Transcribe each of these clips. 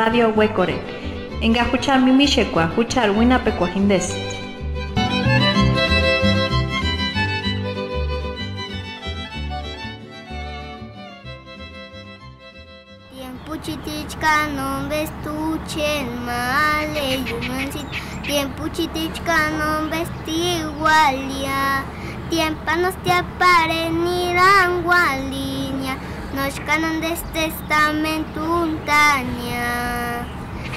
Radio Huecore. Enga huchar mimishekwa, huchar winapekuajindes. Tiempo chitichka no vestuchen male yumansit. Tiempo chitichka no vesti igualia. Tiempo nos te apare ni rangualiña. Nos canon de este testamento untaña.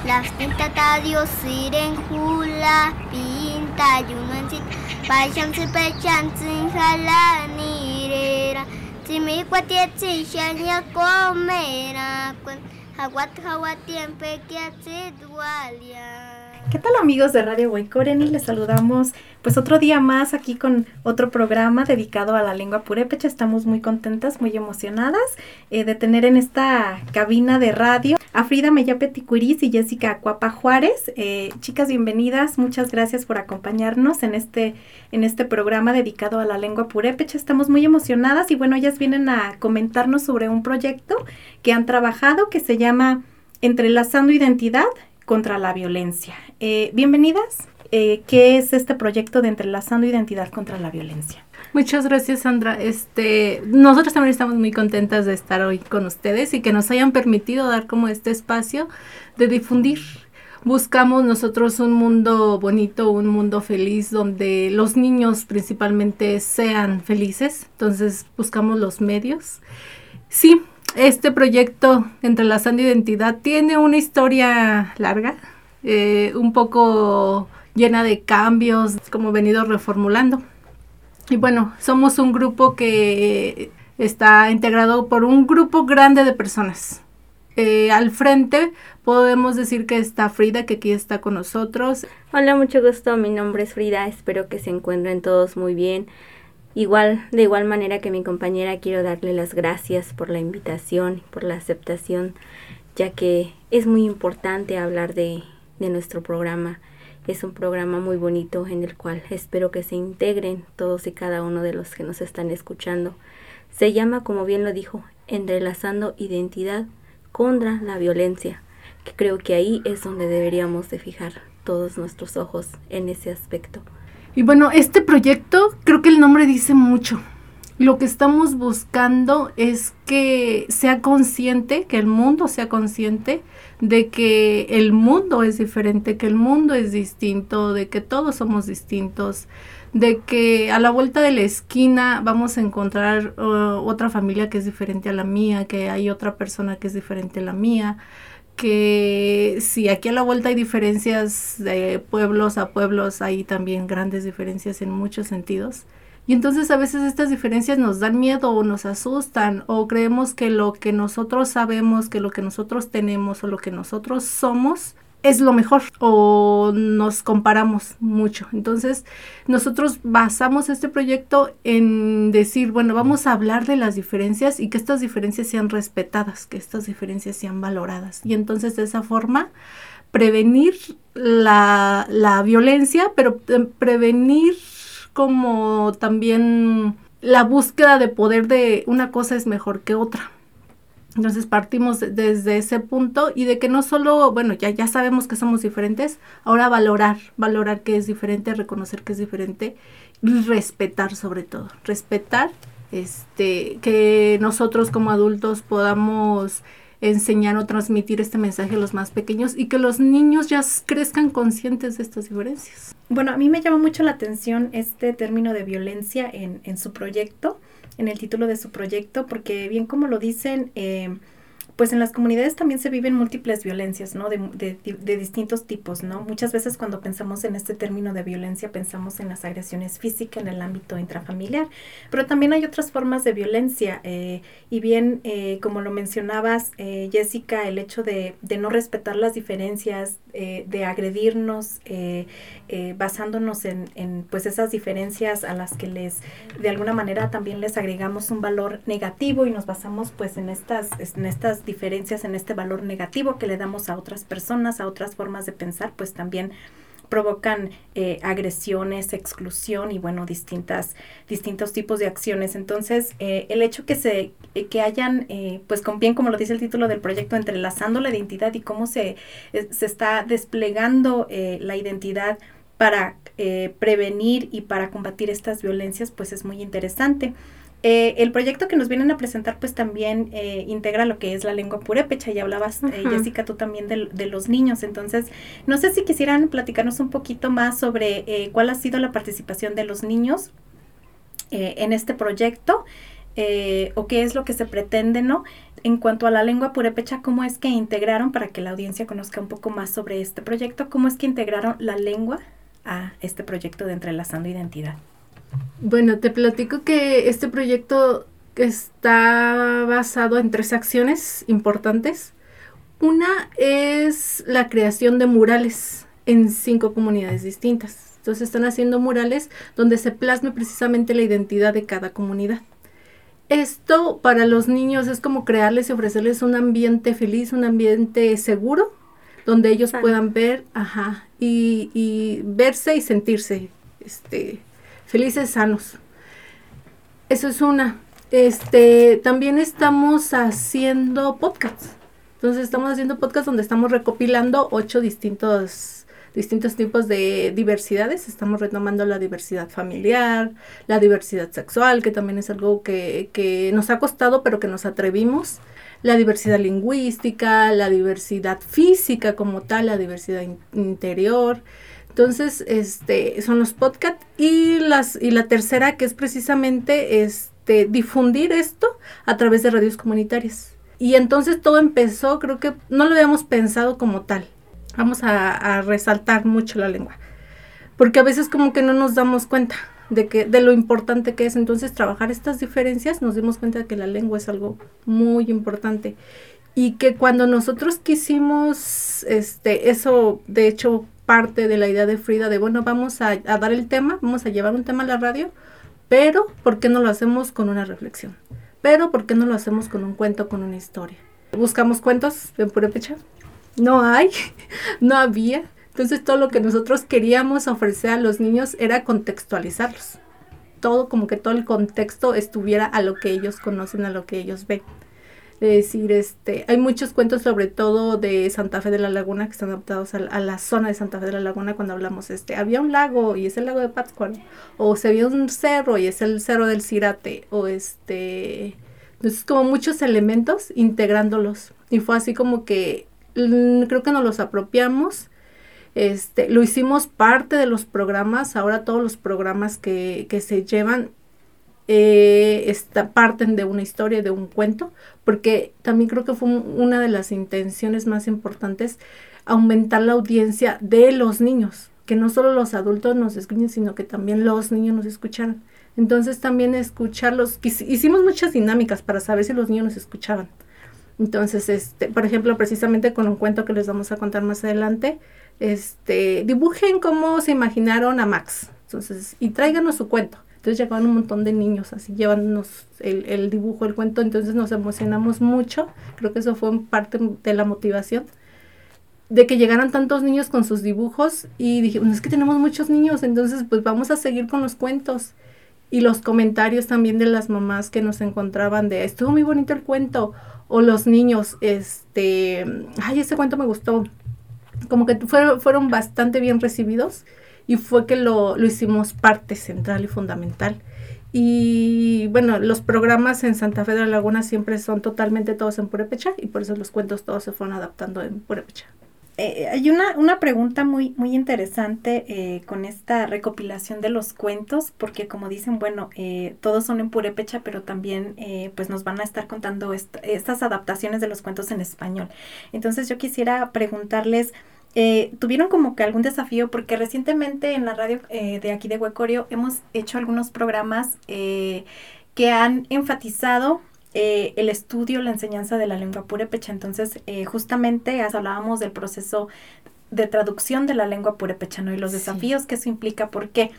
Las tinta Dios siren hula pinta yumansit. Paixan se pechan sin jalanirera. Si mi cuatietsi shanya comera. Hawat hawat tiempe que hace dualia. ¿Qué tal amigos de Radio Huaycoreni? Les saludamos pues otro día más aquí con otro programa dedicado a la lengua purépecha. Estamos muy contentas, muy emocionadas eh, de tener en esta cabina de radio a Frida Meyape y Jessica Acuapa Juárez. Eh, chicas, bienvenidas. Muchas gracias por acompañarnos en este, en este programa dedicado a la lengua purépecha. Estamos muy emocionadas y bueno, ellas vienen a comentarnos sobre un proyecto que han trabajado que se llama Entrelazando Identidad contra la violencia. Eh, bienvenidas. Eh, ¿Qué es este proyecto de Entrelazando Identidad contra la Violencia? Muchas gracias, Sandra. Este, nosotros también estamos muy contentas de estar hoy con ustedes y que nos hayan permitido dar como este espacio de difundir. Buscamos nosotros un mundo bonito, un mundo feliz, donde los niños principalmente sean felices. Entonces buscamos los medios. Sí, este proyecto Entrelazando Identidad tiene una historia larga, eh, un poco llena de cambios, como venido reformulando. Y bueno, somos un grupo que está integrado por un grupo grande de personas. Eh, al frente podemos decir que está Frida, que aquí está con nosotros. Hola, mucho gusto. Mi nombre es Frida. Espero que se encuentren todos muy bien. Igual, de igual manera que mi compañera, quiero darle las gracias por la invitación, por la aceptación, ya que es muy importante hablar de, de nuestro programa. Es un programa muy bonito en el cual espero que se integren todos y cada uno de los que nos están escuchando. Se llama, como bien lo dijo, Entrelazando Identidad contra la Violencia, que creo que ahí es donde deberíamos de fijar todos nuestros ojos en ese aspecto. Y bueno, este proyecto creo que el nombre dice mucho. Lo que estamos buscando es que sea consciente, que el mundo sea consciente de que el mundo es diferente, que el mundo es distinto, de que todos somos distintos, de que a la vuelta de la esquina vamos a encontrar uh, otra familia que es diferente a la mía, que hay otra persona que es diferente a la mía, que si aquí a la vuelta hay diferencias de pueblos a pueblos, hay también grandes diferencias en muchos sentidos. Y entonces a veces estas diferencias nos dan miedo o nos asustan o creemos que lo que nosotros sabemos, que lo que nosotros tenemos o lo que nosotros somos es lo mejor o nos comparamos mucho. Entonces, nosotros basamos este proyecto en decir, bueno, vamos a hablar de las diferencias y que estas diferencias sean respetadas, que estas diferencias sean valoradas. Y entonces, de esa forma, prevenir la, la violencia, pero eh, prevenir como también la búsqueda de poder de una cosa es mejor que otra. Entonces partimos desde ese punto y de que no solo, bueno, ya, ya sabemos que somos diferentes, ahora valorar, valorar que es diferente, reconocer que es diferente y respetar sobre todo, respetar este que nosotros como adultos podamos enseñar o transmitir este mensaje a los más pequeños y que los niños ya crezcan conscientes de estas diferencias. Bueno, a mí me llama mucho la atención este término de violencia en, en su proyecto en el título de su proyecto, porque bien como lo dicen, eh, pues en las comunidades también se viven múltiples violencias, ¿no? De, de, de, distintos tipos, ¿no? Muchas veces cuando pensamos en este término de violencia pensamos en las agresiones físicas en el ámbito intrafamiliar, pero también hay otras formas de violencia. Eh, y bien, eh, como lo mencionabas, eh, Jessica, el hecho de, de, no respetar las diferencias, eh, de agredirnos, eh, eh, basándonos en, en, pues esas diferencias a las que les, de alguna manera también les agregamos un valor negativo y nos basamos pues en estas, en estas diferencias en este valor negativo que le damos a otras personas, a otras formas de pensar, pues también provocan eh, agresiones, exclusión y bueno, distintas, distintos tipos de acciones. Entonces, eh, el hecho que se, eh, que hayan, pues con bien como lo dice el título del proyecto, entrelazando la identidad y cómo se, se está desplegando la identidad para prevenir y para combatir estas violencias, pues es muy interesante. Eh, el proyecto que nos vienen a presentar pues también eh, integra lo que es la lengua purépecha y hablabas, eh, Jessica, tú también de, de, los niños. Entonces, no sé si quisieran platicarnos un poquito más sobre cuál ha sido la participación de los niños en este proyecto o qué es lo que se pretende, ¿no? En cuanto a la lengua purépecha, ¿cómo es que integraron, para que la audiencia conozca un poco más sobre este proyecto, cómo es que integraron la lengua a este proyecto de Entrelazando Identidad? Bueno, te platico que este proyecto está basado en tres acciones importantes. Una es la creación de murales en cinco comunidades distintas. Entonces están haciendo murales donde se plasme precisamente la identidad de cada comunidad. Esto para los niños es como crearles y ofrecerles un ambiente feliz, un ambiente seguro, donde ellos puedan ver, ajá, y, y verse y sentirse, este, felices, sanos. Eso es una. Este, también estamos haciendo podcasts. Entonces estamos haciendo podcasts donde estamos recopilando ocho distintos, distintos tipos de diversidades. Estamos retomando la diversidad familiar, la diversidad sexual, que también es algo que, que nos ha costado, pero que nos atrevimos. La diversidad lingüística, la diversidad física como tal, la diversidad interior. Entonces, este, son los podcasts y las y la tercera que es precisamente este difundir esto a través de radios comunitarias. Y entonces todo empezó, creo que no lo habíamos pensado como tal. Vamos a, resaltar mucho la lengua. Porque a veces como que no nos damos cuenta de que de lo importante que es entonces trabajar estas diferencias, nos dimos cuenta de que la lengua es algo muy importante y que cuando nosotros quisimos este eso de hecho parte de la idea de Frida de, bueno, vamos a, dar el tema, vamos a llevar un tema a la radio, pero ¿por qué no lo hacemos con una reflexión? Pero ¿por qué no lo hacemos con un cuento, con una historia? Buscamos cuentos en Purépecha. No hay, no había. Entonces todo lo que nosotros queríamos ofrecer a los niños era contextualizarlos. Todo como que todo el contexto estuviera a lo que ellos conocen, a lo que ellos ven decir, este, hay muchos cuentos sobre todo de Santa Fe de la Laguna que están adaptados a, la zona de Santa Fe de la Laguna cuando hablamos, este, había un lago y es el lago de Pátzcuaro, o se vio un cerro y es el cerro del Cirate, o este, entonces como muchos elementos integrándolos y fue así como que mm, creo que nos los apropiamos este, lo hicimos parte de los programas, ahora todos los programas que, que se llevan eh, esta, parten de una historia, de un cuento, porque también creo que fue una de las intenciones más importantes, aumentar la audiencia de los niños, que no solo los adultos nos escuchen, sino que también los niños nos escucharan. Entonces también escucharlos, hicimos muchas dinámicas para saber si los niños nos escuchaban. Entonces, este, por ejemplo, precisamente con un cuento que les vamos a contar más adelante, este, dibujen cómo se imaginaron a Max. Entonces, y tráiganos su cuento. Entonces llegaban un montón de niños así llevándonos el, el dibujo, el cuento, entonces nos emocionamos mucho. Creo que eso fue parte de la motivación de que llegaran tantos niños con sus dibujos y dije, es que tenemos muchos niños, entonces pues vamos a seguir con los cuentos. Y los comentarios también de las mamás que nos encontraban de, estuvo muy bonito el cuento, o los niños, este, ay, ese cuento me gustó. Como que fueron, fueron bastante bien recibidos y fue que lo, lo hicimos parte central y fundamental. Y bueno, los programas en Santa Fe de la Laguna siempre son totalmente todos en Purepecha y por eso los cuentos todos se fueron adaptando en Purepecha. Eh, hay una, una pregunta muy, muy interesante eh, con esta recopilación de los cuentos, porque como dicen, bueno, eh, todos son en purépecha, pero también pues nos van a estar contando estas adaptaciones de los cuentos en español. Entonces yo quisiera preguntarles, eh, tuvieron como que algún desafío porque recientemente en la radio eh, de aquí de Huecorio hemos hecho algunos programas eh, que han enfatizado el estudio, la enseñanza de la lengua purépecha. Entonces, justamente hablábamos del proceso de traducción de la lengua purépecha, ¿no? Y los desafíos que eso implica, porque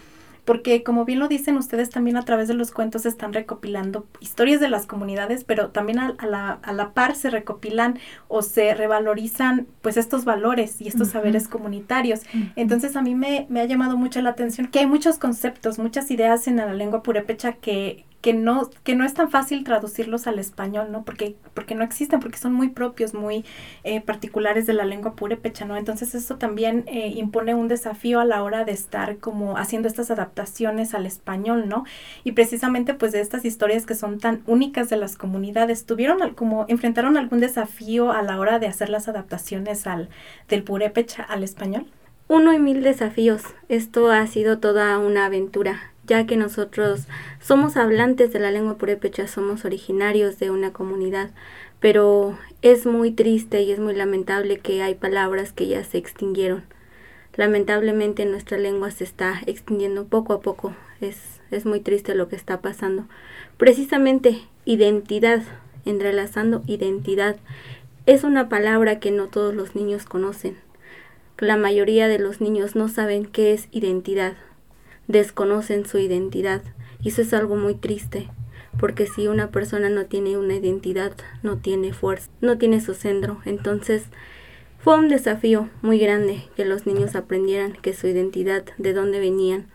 porque como bien lo dicen ustedes también a través de los cuentos están recopilando historias de las comunidades, pero también a, la, a la, par se recopilan o se revalorizan pues estos valores y estos saberes comunitarios. Entonces a mí me, me ha llamado mucho la atención que hay muchos conceptos, muchas ideas en la lengua purépecha que, que no, que no es tan fácil traducirlos al español, ¿no? Porque, porque no existen, porque son muy propios, muy eh, particulares de la lengua purépecha, ¿no? Entonces eso también eh, impone un desafío a la hora de estar como haciendo estas adaptaciones al español, ¿no? Y precisamente pues de estas historias que son tan únicas de las comunidades, ¿tuvieron como, enfrentaron algún desafío a la hora de hacer las adaptaciones al, del purépecha al español? Uno y mil desafíos. Esto ha sido toda una aventura ya que nosotros somos hablantes de la lengua purépecha, somos originarios de una comunidad, pero es muy triste y es muy lamentable que hay palabras que ya se extinguieron. Lamentablemente nuestra lengua se está extinguiendo poco a poco, es, es muy triste lo que está pasando. Precisamente identidad, entrelazando identidad, es una palabra que no todos los niños conocen. La mayoría de los niños no saben qué es identidad, desconocen su identidad y eso es algo muy triste porque si una persona no tiene una identidad, no tiene fuerza, no tiene su centro, entonces fue un desafío muy grande que los niños aprendieran que su identidad, de dónde venían.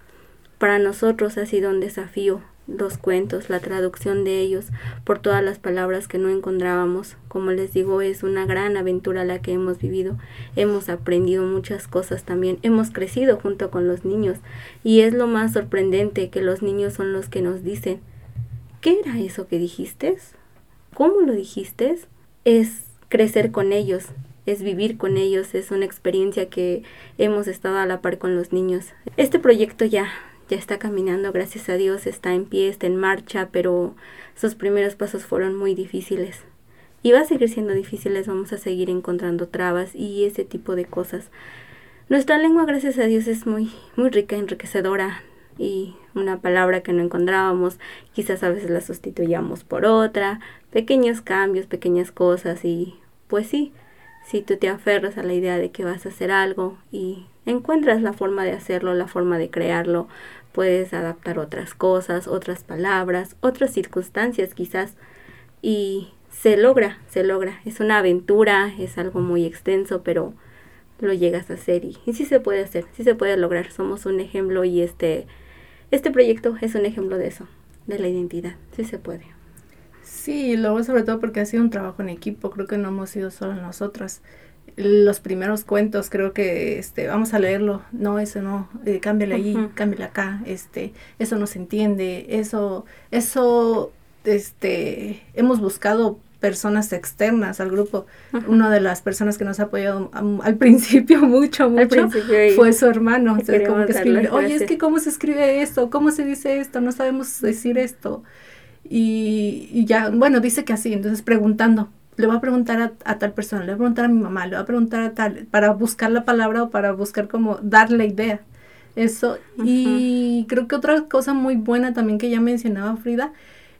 Para nosotros ha sido un desafío los cuentos, la traducción de ellos, por todas las palabras que no encontrábamos. Como les digo, es una gran aventura la que hemos vivido. Hemos aprendido muchas cosas también. Hemos crecido junto con los niños. Y es lo más sorprendente que los niños son los que nos dicen, ¿qué era eso que dijiste? ¿Cómo lo dijiste? Es crecer con ellos, es vivir con ellos, es una experiencia que hemos estado a la par con los niños. Este proyecto ya ya está caminando, gracias a Dios, está en pie, está en marcha, pero sus primeros pasos fueron muy difíciles. Y va a seguir siendo difíciles, vamos a seguir encontrando trabas y ese tipo de cosas. Nuestra lengua, gracias a Dios, es muy, muy rica, enriquecedora y una palabra que no encontrábamos, quizás a veces la sustituyamos por otra, pequeños cambios, pequeñas cosas y pues sí, si tú te aferras a la idea de que vas a hacer algo y encuentras la forma de hacerlo, la forma de crearlo, puedes adaptar otras cosas, otras palabras, otras circunstancias quizás y se logra, se logra. Es una aventura, es algo muy extenso, pero lo llegas a hacer y, sí se puede hacer, sí se puede lograr. Somos un ejemplo y este, este proyecto es un ejemplo de eso, de la identidad, sí se puede. Sí, luego sobre todo porque ha sido un trabajo en equipo, creo que no hemos sido solo nosotras los primeros cuentos, creo que este, vamos a leerlo, no, eso no, eh, cámbiale ahí, cámbiale acá, este, eso no se entiende, eso, eso, este, hemos buscado personas externas al grupo. Una de las personas que nos ha apoyado al principio mucho, mucho, fue su hermano. oye, es que cómo se escribe esto, cómo se dice esto, no sabemos decir esto. Y, y ya, bueno, dice que así, entonces preguntando, le voy a preguntar a, tal persona, le voy a preguntar a mi mamá, le voy a preguntar a tal, para buscar la palabra o para buscar como dar la idea. Eso. Y creo que otra cosa muy buena también que ya mencionaba Frida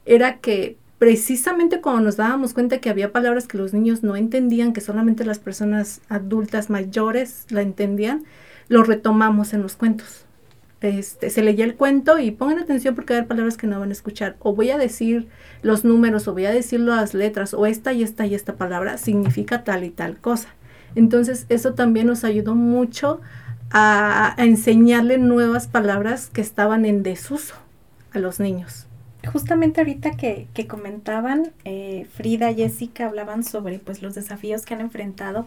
era que precisamente cuando nos dábamos cuenta que había palabras que los niños no entendían, que solamente las personas adultas mayores la entendían, lo retomamos en los cuentos este, se leía el cuento y pongan atención porque hay palabras que no van a escuchar. O voy a decir los números, o voy a decir las letras, o esta y esta y esta palabra significa tal y tal cosa. Entonces, eso también nos ayudó mucho a, enseñarle nuevas palabras que estaban en desuso a los niños. Justamente ahorita que, que comentaban, eh, Frida, Jessica hablaban sobre pues los desafíos que han enfrentado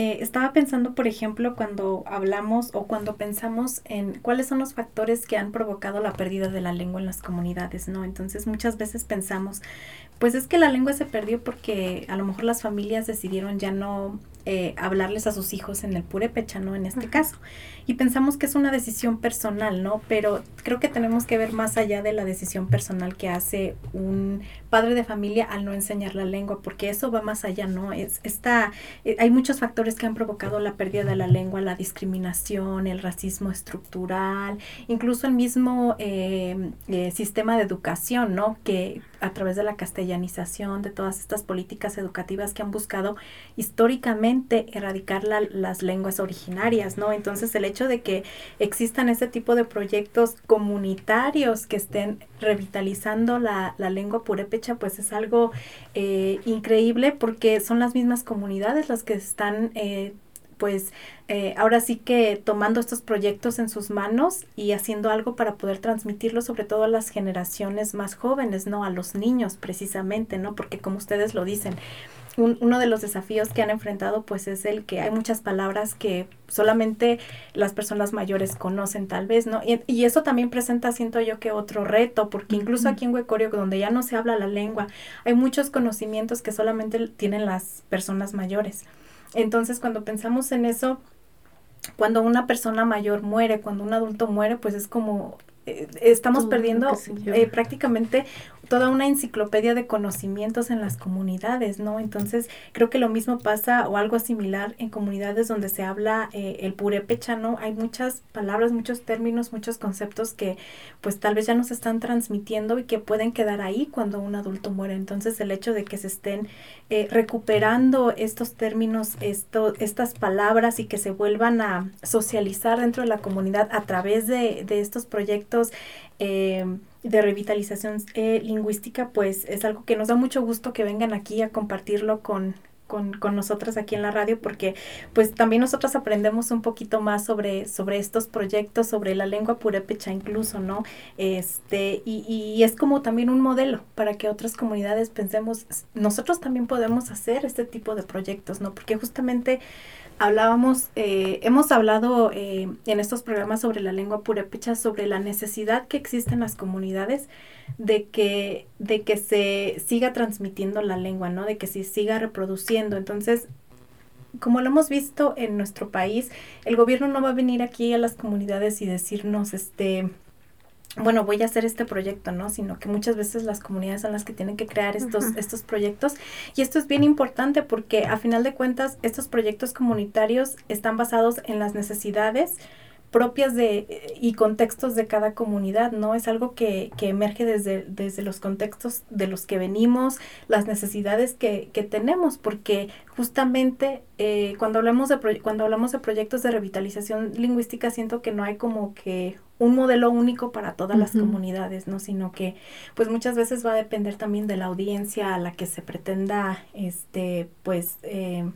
eh, estaba pensando, por ejemplo, cuando hablamos o cuando pensamos en cuáles son los factores que han provocado la pérdida de la lengua en las comunidades, ¿no? Entonces muchas veces pensamos, pues es que la lengua se perdió porque a lo mejor las familias decidieron ya no eh, hablarles a sus hijos en el purépecha, ¿no? En este caso. Y pensamos que es una decisión personal, ¿no? Pero creo que tenemos que ver más allá de la decisión personal que hace un padre de familia al no enseñar la lengua, porque eso va más allá, ¿no? Es, está, eh, hay muchos factores que han provocado la pérdida de la lengua, la discriminación, el racismo estructural, incluso el mismo eh, sistema de educación, ¿no? Que a través de la castellanización, de todas estas políticas educativas que han buscado históricamente erradicar las lenguas originarias, ¿no? Entonces el hecho de que existan ese tipo de proyectos comunitarios que estén revitalizando la, la lengua purépecha, pues es algo eh, increíble porque son las mismas comunidades las que están eh, pues eh, ahora sí que tomando estos proyectos en sus manos y haciendo algo para poder transmitirlo sobre todo a las generaciones más jóvenes, ¿no? A los niños precisamente, ¿no? Porque como ustedes lo dicen, uno de los desafíos que han enfrentado pues es el que hay muchas palabras que solamente las personas mayores conocen tal vez, ¿no? Y, y eso también presenta, siento yo, que otro reto, porque incluso aquí en Huecorio, donde ya no se habla la lengua, hay muchos conocimientos que solamente tienen las personas mayores. Entonces, cuando pensamos en eso, cuando una persona mayor muere, cuando un adulto muere, pues es como eh, estamos perdiendo eh, prácticamente toda una enciclopedia de conocimientos en las comunidades, ¿no? Entonces, creo que lo mismo pasa o algo similar en comunidades donde se habla eh, el purépecha, ¿no? Hay muchas palabras, muchos términos, muchos conceptos que pues tal vez ya no se están transmitiendo y que pueden quedar ahí cuando un adulto muere. Entonces, el hecho de que se estén eh, recuperando estos términos, esto, estas palabras y que se vuelvan a socializar dentro de la comunidad a través de, de estos proyectos, eh, de revitalización eh, lingüística, pues es algo que nos da mucho gusto que vengan aquí a compartirlo con, con, con nosotras aquí en la radio porque pues también nosotros aprendemos un poquito más sobre, sobre estos proyectos, sobre la lengua purépecha incluso, ¿no? Este, y, y es como también un modelo para que otras comunidades pensemos, nosotros también podemos hacer este tipo de proyectos, ¿no? Porque justamente hablábamos, eh, hemos hablado eh, en estos programas sobre la lengua purépecha, sobre la necesidad que existe en las comunidades de que, de que se siga transmitiendo la lengua, ¿no? De que se siga reproduciendo. Entonces, como lo hemos visto en nuestro país, el gobierno no va a venir aquí a las comunidades y decirnos, este, bueno, voy a hacer este proyecto, ¿no? Sino que muchas veces las comunidades son las que tienen que crear estos, estos proyectos. Y esto es bien importante porque a final de cuentas estos proyectos comunitarios están basados en las necesidades propias de y contextos de cada comunidad, ¿no? Es algo que, que emerge desde, desde los contextos de los que venimos, las necesidades que, que tenemos, porque justamente eh, cuando hablamos de cuando hablamos de proyectos de revitalización lingüística siento que no hay como que un modelo único para todas las comunidades, ¿no? Sino que pues muchas veces va a depender también de la audiencia a la que se pretenda este pues eh,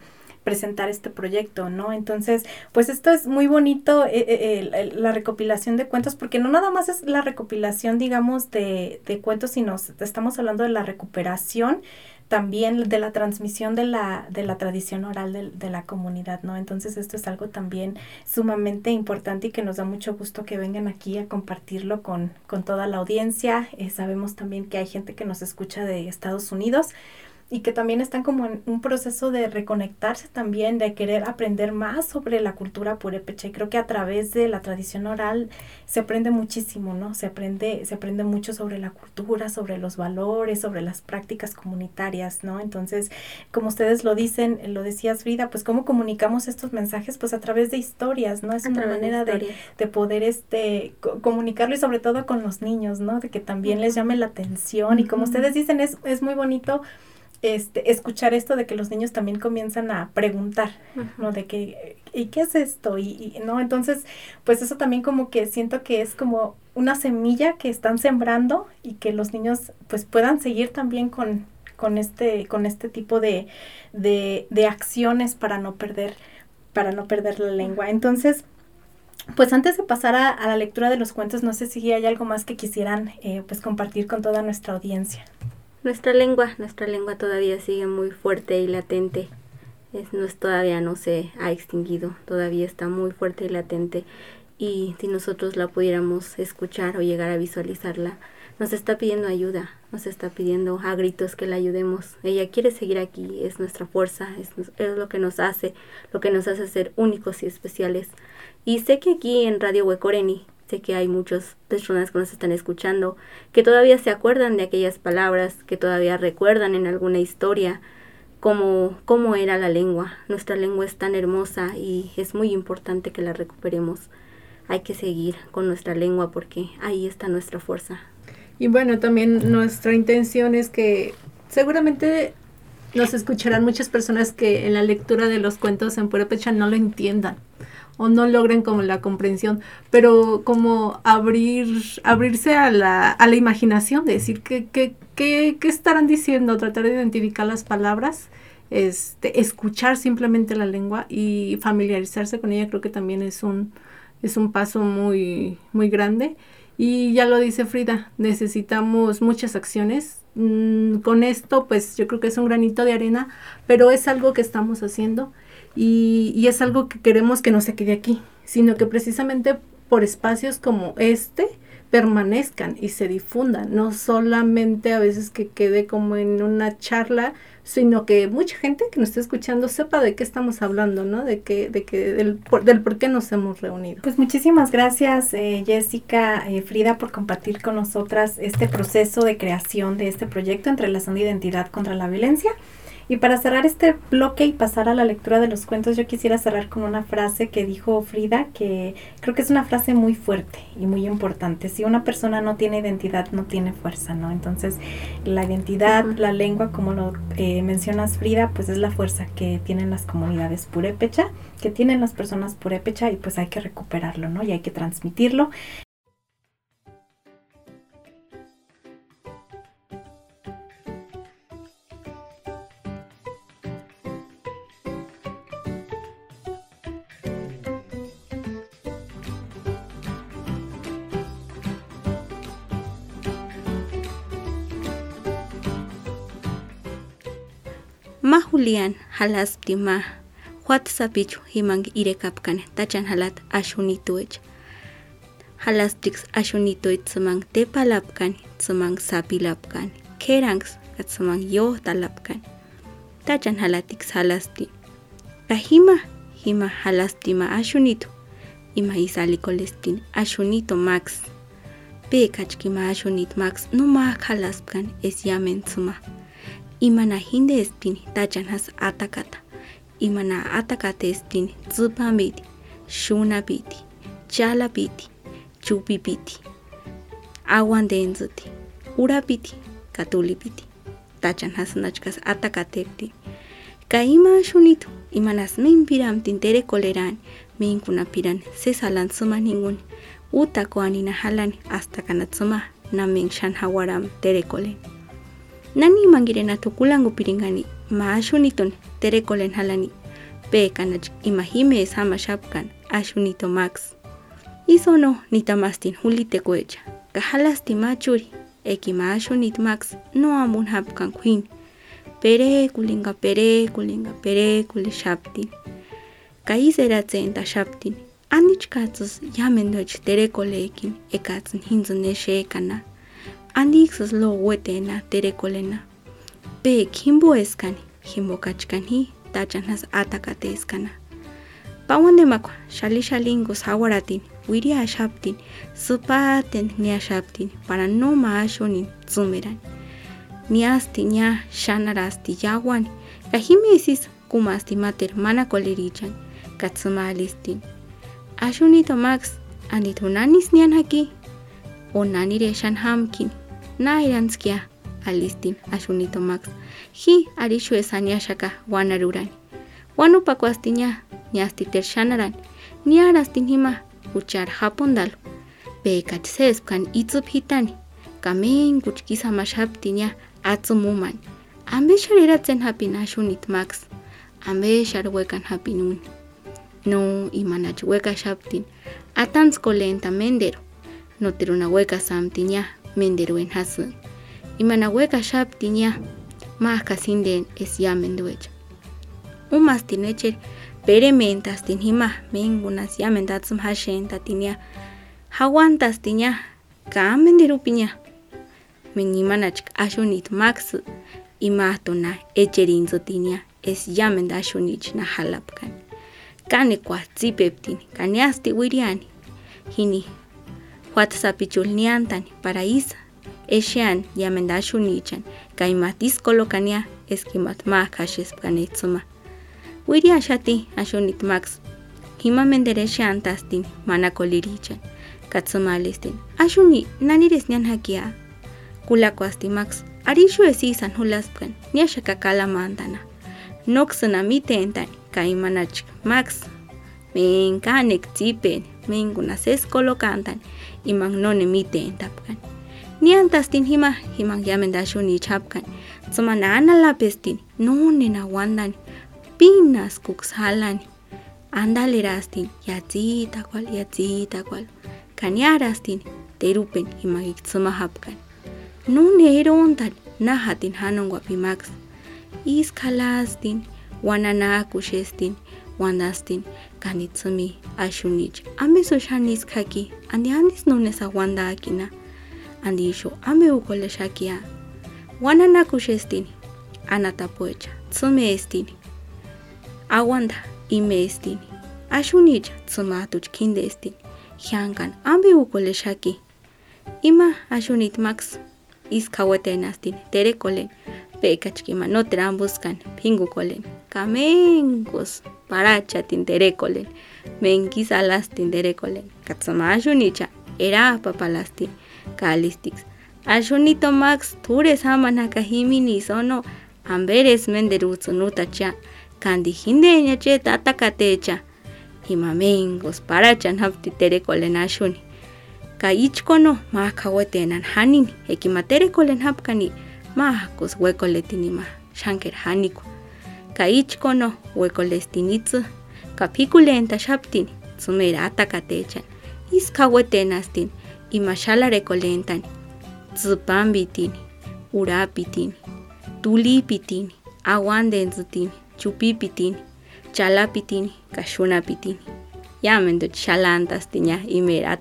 presentar este proyecto, ¿no? Entonces, pues esto es muy bonito, eh, eh, la recopilación de cuentos, porque no nada más es la recopilación, digamos, de, de cuentos, sino estamos hablando de la recuperación también de la transmisión de la, de la tradición oral de, de, la comunidad, ¿no? Entonces esto es algo también sumamente importante y que nos da mucho gusto que vengan aquí a compartirlo con, con toda la audiencia. Eh, sabemos también que hay gente que nos escucha de Estados Unidos, y que también están como en un proceso de reconectarse también, de querer aprender más sobre la cultura purépecha. Y creo que a través de la tradición oral se aprende muchísimo, ¿no? Se aprende, se aprende mucho sobre la cultura, sobre los valores, sobre las prácticas comunitarias, ¿no? Entonces, como ustedes lo dicen, lo decías Frida, pues cómo comunicamos estos mensajes, pues a través de historias, ¿no? Es una manera de, de, poder este comunicarlo y sobre todo con los niños, ¿no? De que también les llame la atención. Y como ustedes dicen, es, es muy bonito este, escuchar esto de que los niños también comienzan a preguntar, ¿no? De que, ¿y qué es esto? Y, ¿no? Entonces, pues eso también como que siento que es como una semilla que están sembrando y que los niños pues puedan seguir también con, con, este, con este tipo de, de, de acciones para no perder, para no perder la lengua. Entonces, pues antes de pasar a, a, la lectura de los cuentos, no sé si hay algo más que quisieran eh, pues compartir con toda nuestra audiencia. Nuestra lengua, nuestra lengua todavía sigue muy fuerte y latente. No es, todavía no se ha extinguido, todavía está muy fuerte y latente. Y si nosotros la pudiéramos escuchar o llegar a visualizarla, nos está pidiendo ayuda, nos está pidiendo a gritos que la ayudemos. Ella quiere seguir aquí, es nuestra fuerza, es, es lo que nos hace, lo que nos hace ser únicos y especiales. Y sé que aquí en Radio Huecoreni que hay muchas personas que nos están escuchando que todavía se acuerdan de aquellas palabras, que todavía recuerdan en alguna historia cómo, cómo era la lengua. Nuestra lengua es tan hermosa y es muy importante que la recuperemos. Hay que seguir con nuestra lengua porque ahí está nuestra fuerza. Y bueno, también nuestra intención es que seguramente nos escucharán muchas personas que en la lectura de los cuentos en Purépecha no lo entiendan o no logren como la comprensión, pero como abrir, abrirse a la, a la imaginación, de decir qué, qué, qué, qué estarán diciendo, tratar de identificar las palabras, este, escuchar simplemente la lengua y familiarizarse con ella, creo que también es un, es un paso muy, muy grande. Y ya lo dice Frida, necesitamos muchas acciones. Mm, con esto, pues yo creo que es un granito de arena, pero es algo que estamos haciendo y, y, es algo que queremos que no se quede aquí, sino que precisamente por espacios como este permanezcan y se difundan, no solamente a veces que quede como en una charla, sino que mucha gente que nos esté escuchando sepa de qué estamos hablando, ¿no? De que, de que del, por, del por qué nos hemos reunido. Pues muchísimas gracias, eh, Jessica, eh, Frida, por compartir con nosotras este proceso de creación de este proyecto Entrelazando Identidad contra la Violencia. Y para cerrar este bloque y pasar a la lectura de los cuentos, yo quisiera cerrar con una frase que dijo Frida, que creo que es una frase muy fuerte y muy importante. Si una persona no tiene identidad, no tiene fuerza, ¿no? Entonces, la identidad, la lengua, como lo eh, mencionas Frida, pues es la fuerza que tienen las comunidades purépecha, que tienen las personas purépecha y pues hay que recuperarlo, ¿no? Y hay que transmitirlo. Ma Julián halaspti ma WhatsAppichu himang irekapkan tachan halat ashunituech. Halastrix ashunituech tzumang tepalapkan tzumang sapilapkan kerangs katzumang yo talapkan. Tachan halatix halasti. Kahima hima halasti ma ashunitu. Ima isali kolestin ashunito max. Pe kachkima ashunit max no ma halaspkan es yamen tzuma. imana hinde espini tachanas atakata. Imana atakata espini tsupambiti shunapiti chalapiti chupipiti aguandenzuti urapiti katulipiti tachanas nachkas atakatepti kaima shunitu imanas minpiram tintere koleran minkuna piran sesalan suma ningun. Utako anina halani hasta kanatsuma namin shan hawaram terekolen nani mangirena tukulangu piringani ma ashuniton terekolen halani pe kanach imahime sama shapkan ashunito max. Isono nitamastin hulite kuecha kahalasti machuri eki ma ashunit max no amun hapkan queen. Pere kulinga pere kulinga pere kuli shaptin kaisera tsenta shaptin yamendoch terekolekin hinzune andixas lo huetena terekolena. Pek himbo escani, himbo kachkani, tachanas atakate escana. Pawan de makwa, shali shalingos hawaratin, wiria ashaptin, supaten ni ashaptin, para no maashonin tzumeran. Niasti nia shanarasti yawani, kajime isis kumasti mater mana kolerichan, katsuma alistin. Ashunito max, anditu nanis haki, onanire shan hamkin, Nairanskia, alistin, asunito max. Hi, arishu esania shaka, wanaruran. Wanu pakuastinya, niastiter shanaran. Ni arastin hima, uchar japondal. Pekat seskan itzup hitani. Kamein kuchkisa mashaptinya, atzumuman. Ambeshar iratzen hapin asunit max. Ambeshar wekan hapinun. No, imanach weka shaptin. Atanzko lehenta mendero. Noteruna weka samtiña menderuen hasun. Imana weka shap tinya más kasinden es ya menduech. Umas tinecher pere mentas tin hima mengunas ya mendatsum hashen tatinya. Hawantas tinya ka menderu pinya. Mengimanach ashunit max imahtona echerinzo tinya es ya mendashunich na halapkan. Kane kwa tsipeptin kanyasti wiriani. Hini WhatsAppichulniantani para isa eshean yamendashunichan kaimatis kolokania eskimat ma kashespkanetsuma wiria shati ashunit max hima menderesheantastin mana kolirichan katsumalistin ashuni nanires nyan hakia kulakuasti Max arishu esisan hulaskan nyasha kakala mantana noksana mitentan kaimanach Max Men kanek tipen, men gunas es imang non emiten tapkan. Ni antas hima, himang yamen dasho ni chapkan. Tsuma nana lapes non nena pinas kuks andalerastin, Andale rastin, yatzita kual, yatzita kual. Kanya terupen himang ikzuma hapkan. Non erontan, nahatin hanongwa pimaks. Iskalastin, wananakushestin, wananakushestin, wandastin kanitsumi ashunich ame so shanis kaki andi andis nunesa wanda akina andi isho ame ukole shakia wananakushestin anatapuecha tsume estini awanda ime estini ashunich tsuma atuch kinde estini hiankan ame ukole shaki ima ashunit max iskawetenastin terekolen pekachkima no buscan pingu kolen kamengos paracha tintere kolen menkis alas tintere kolen katsama ashunicha era papalasti kalistix ashunito max ture samana kahimini sono. Amberes menderutsunuta cha kandi hindeña che tatakatecha. Imamengos parachan hapti tere kolen ashuni ka ichkono ma kawetenan hanini ekimatere kolen hapkani mahkos huecoletinima shanker haniko ka ichkono huecolestinitzu ka pikulenta shaptin tsumera atakatechan. Iskahuetenastin ima xalarecolentani tzipambitini urapitini tulipitini aguandentzitini chupipitini chalapitini ka xunapitini yamentoch xalantastiña imera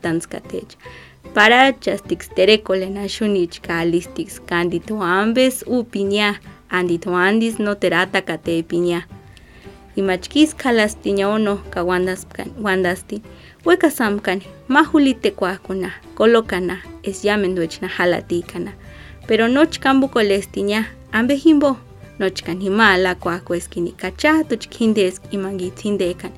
atantzkatecha parachastix terecolen ashunich calistix candito ambes upiña andito andis no terata cate piña. Imachkis kalastiña ono ka wandasti hueca samkan mahulite cuacuna colocana es yamenduech na halaticana pero noch cambu colestiña ambe himbo noch kan himala cuaco esquini cachatuch kindes imangitzindecan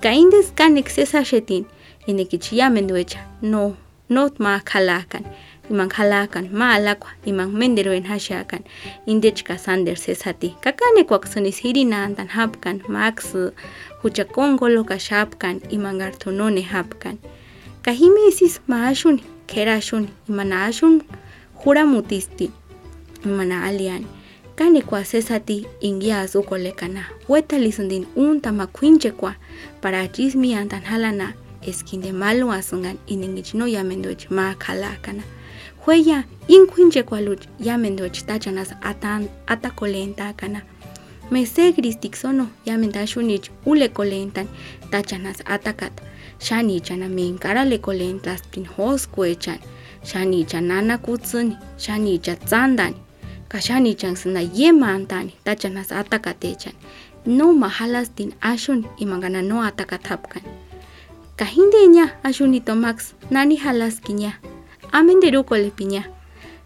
caindes can excesa shetin enekich yamenduecha no not ma khalakan. Imang khalakan ma alakwa imang mendero en hashakan. Indechka sander sesati. Kakane kwak sunis hirina andan hapkan max hucha kongolo kashapkan imang arthonone hapkan. Kahimesis maashun kerashun imanashun juramutisti imana alian. Kane kwa sesati ingia azukole kana weta lisundin un tamakwinche kwa para chismi andan halana eskinde malo asungan iningich no yamendoch ma kalakana. Hueya inkuinche kwaluch yamendoch tachanas atan atakolenta kana mese gristiksono yamenda shunich ule kolentan tachanas atakat. Shani chana menkara le kolentas tin hoskuechan shani chanana kutsuni shani cha tsandani kashani chansna yemantani tachanas atakatechan. No mahalas tin ashun imangana no atakatapkan kahindeña ashunito max nani halaskiña amenderukole piña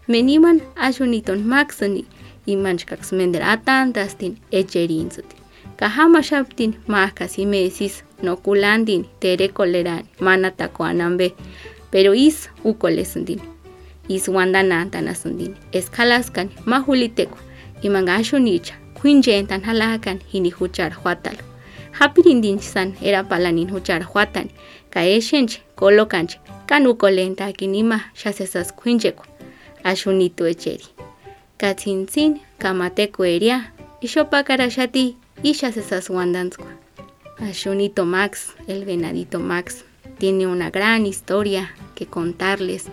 meniman ashuniton maxani imanchkax mender atantastin echerinsuti kahama shaptin mahkas imesis nokulandin terekolerani manatakoanambe pero is ukolesundin is wandanantanasundin escalaskan mahuliteko iman ashunicha kuinjentan halakan hini huchar huatalo hapirindinchisan era palanin huchar huatan kaeshenche kolokanche kanukolenta kinima xasesas kuincheko ashunito echeri katzintzin kamateko eria ixopakarashati ixasesas wandantzkua Ashunito Max, el venadito Max, tiene una gran historia que contarles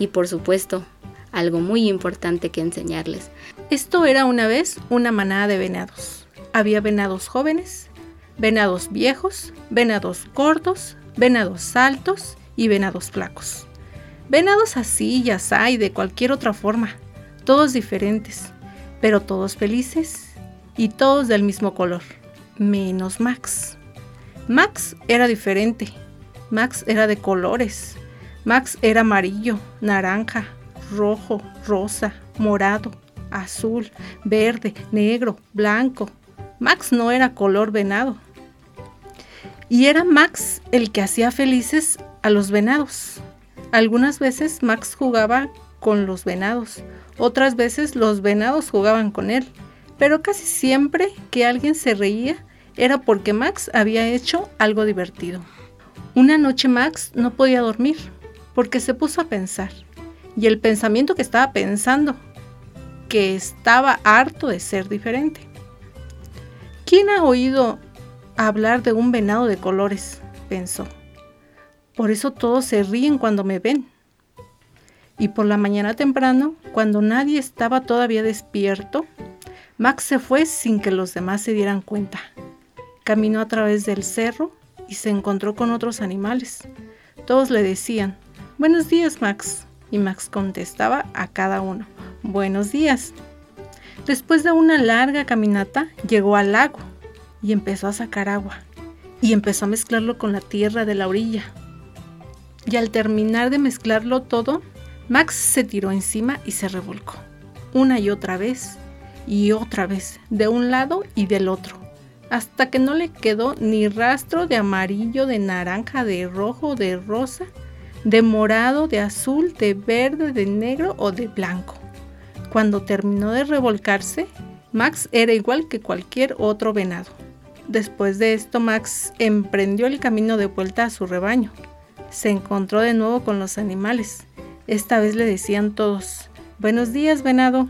y por supuesto algo muy importante que enseñarles. Esto era una vez una manada de venados. Había venados jóvenes, venados viejos, venados gordos, venados altos y venados flacos. Venados así y asá de cualquier otra forma, todos diferentes, pero todos felices y todos del mismo color, menos Max. Max era diferente. Max era de colores. Max era amarillo, naranja, rojo, rosa, morado, azul, verde, negro, blanco. Max no era color venado. Y era Max el que hacía felices a los venados. Algunas veces Max jugaba con los venados, Otras veces los venados jugaban con él, pero casi siempre que alguien se reía era porque Max había hecho algo divertido. Una noche Max no podía dormir porque se puso a pensar. Y el pensamiento que estaba pensando, que estaba harto de ser diferente. ¿Quién ha oído hablar de un venado de colores? pensó. Por eso todos se ríen cuando me ven. Y por la mañana temprano, cuando nadie estaba todavía despierto, Max se fue sin que los demás se dieran cuenta. Caminó a través del cerro y se encontró con otros animales. Todos le decían, Buenos días, Max. Y Max contestaba a cada uno, Buenos días. Después de una larga caminata, llegó al lago y empezó a sacar agua. Y empezó a mezclarlo con la tierra de la orilla. Y al terminar de mezclarlo todo, Max se tiró encima y se revolcó. Una y otra vez, y otra vez, de un lado y del otro, hasta que no le quedó ni rastro de amarillo, de naranja, de rojo, de rosa, de morado, de azul, de verde, de negro o de blanco. Cuando terminó de revolcarse, Max era igual que cualquier otro venado. Después de esto, Max emprendió el camino de vuelta a su rebaño. Se encontró de nuevo con los animales. Esta vez le decían todos, Buenos días, venado.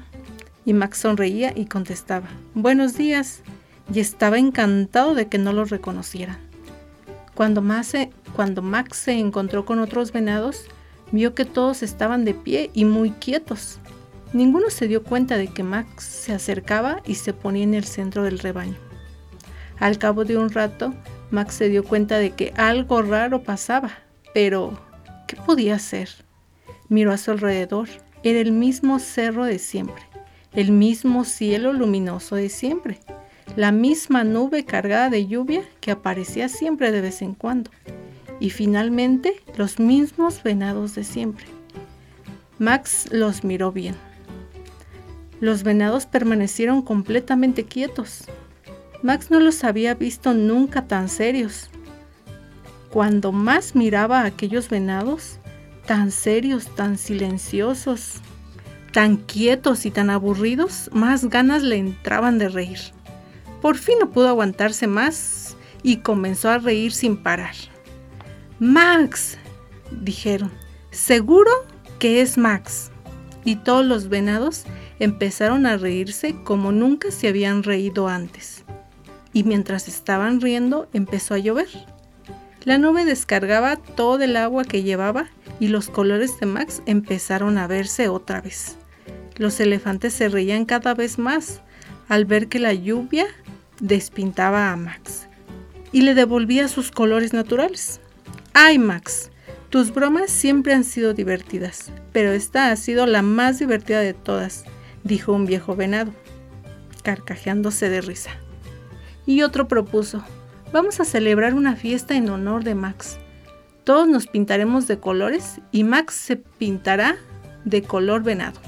Y Max sonreía y contestaba, Buenos días. Y estaba encantado de que no lo reconocieran. Cuando cuando Max se encontró con otros venados, vio que todos estaban de pie y muy quietos. Ninguno se dio cuenta de que Max se acercaba y se ponía en el centro del rebaño. Al cabo de un rato, Max se dio cuenta de que algo raro pasaba, pero ¿qué podía hacer? Miró a su alrededor. Era el mismo cerro de siempre el mismo cielo luminoso de siempre, la misma nube cargada de lluvia que aparecía siempre de vez en cuando, y finalmente los mismos venados de siempre. Max los miró bien. Los venados permanecieron completamente quietos. Max no los había visto nunca tan serios. Cuando más miraba a aquellos venados, tan serios, tan silenciosos, tan quietos y tan aburridos, más ganas le entraban de reír. Por fin no pudo aguantarse más y comenzó a reír sin parar. Max, dijeron, seguro que es Max. Y todos los venados empezaron a reírse como nunca se habían reído antes. Y mientras estaban riendo empezó a llover. La nube descargaba todo el agua que llevaba y los colores de Max empezaron a verse otra vez. Los elefantes se reían cada vez más al ver que la lluvia despintaba a Max y le devolvía sus colores naturales. ¡Ay, Max! Tus bromas siempre han sido divertidas, pero esta ha sido la más divertida de todas, dijo un viejo venado, carcajeándose de risa. Y otro propuso, vamos a celebrar una fiesta en honor de Max. Todos nos pintaremos de colores y Max se pintará de color venado.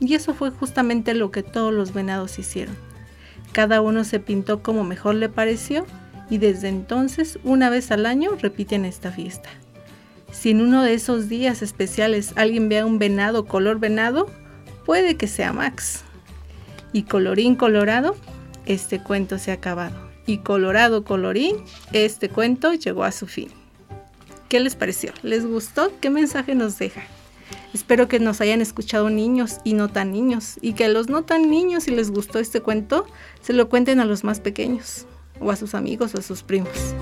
Y eso fue justamente lo que todos los venados hicieron. Cada uno se pintó como mejor le pareció y desde entonces una vez al año repiten esta fiesta. Si en uno de esos días especiales alguien ve a un venado color venado, puede que sea Max. Y colorín colorado, este cuento se ha acabado. Y colorado colorín, este cuento llegó a su fin. ¿Qué les pareció? ¿Les gustó? ¿Qué mensaje nos deja? Espero que nos hayan escuchado niños y no tan niños y que a los no tan niños si les gustó este cuento se lo cuenten a los más pequeños o a sus amigos o a sus primos.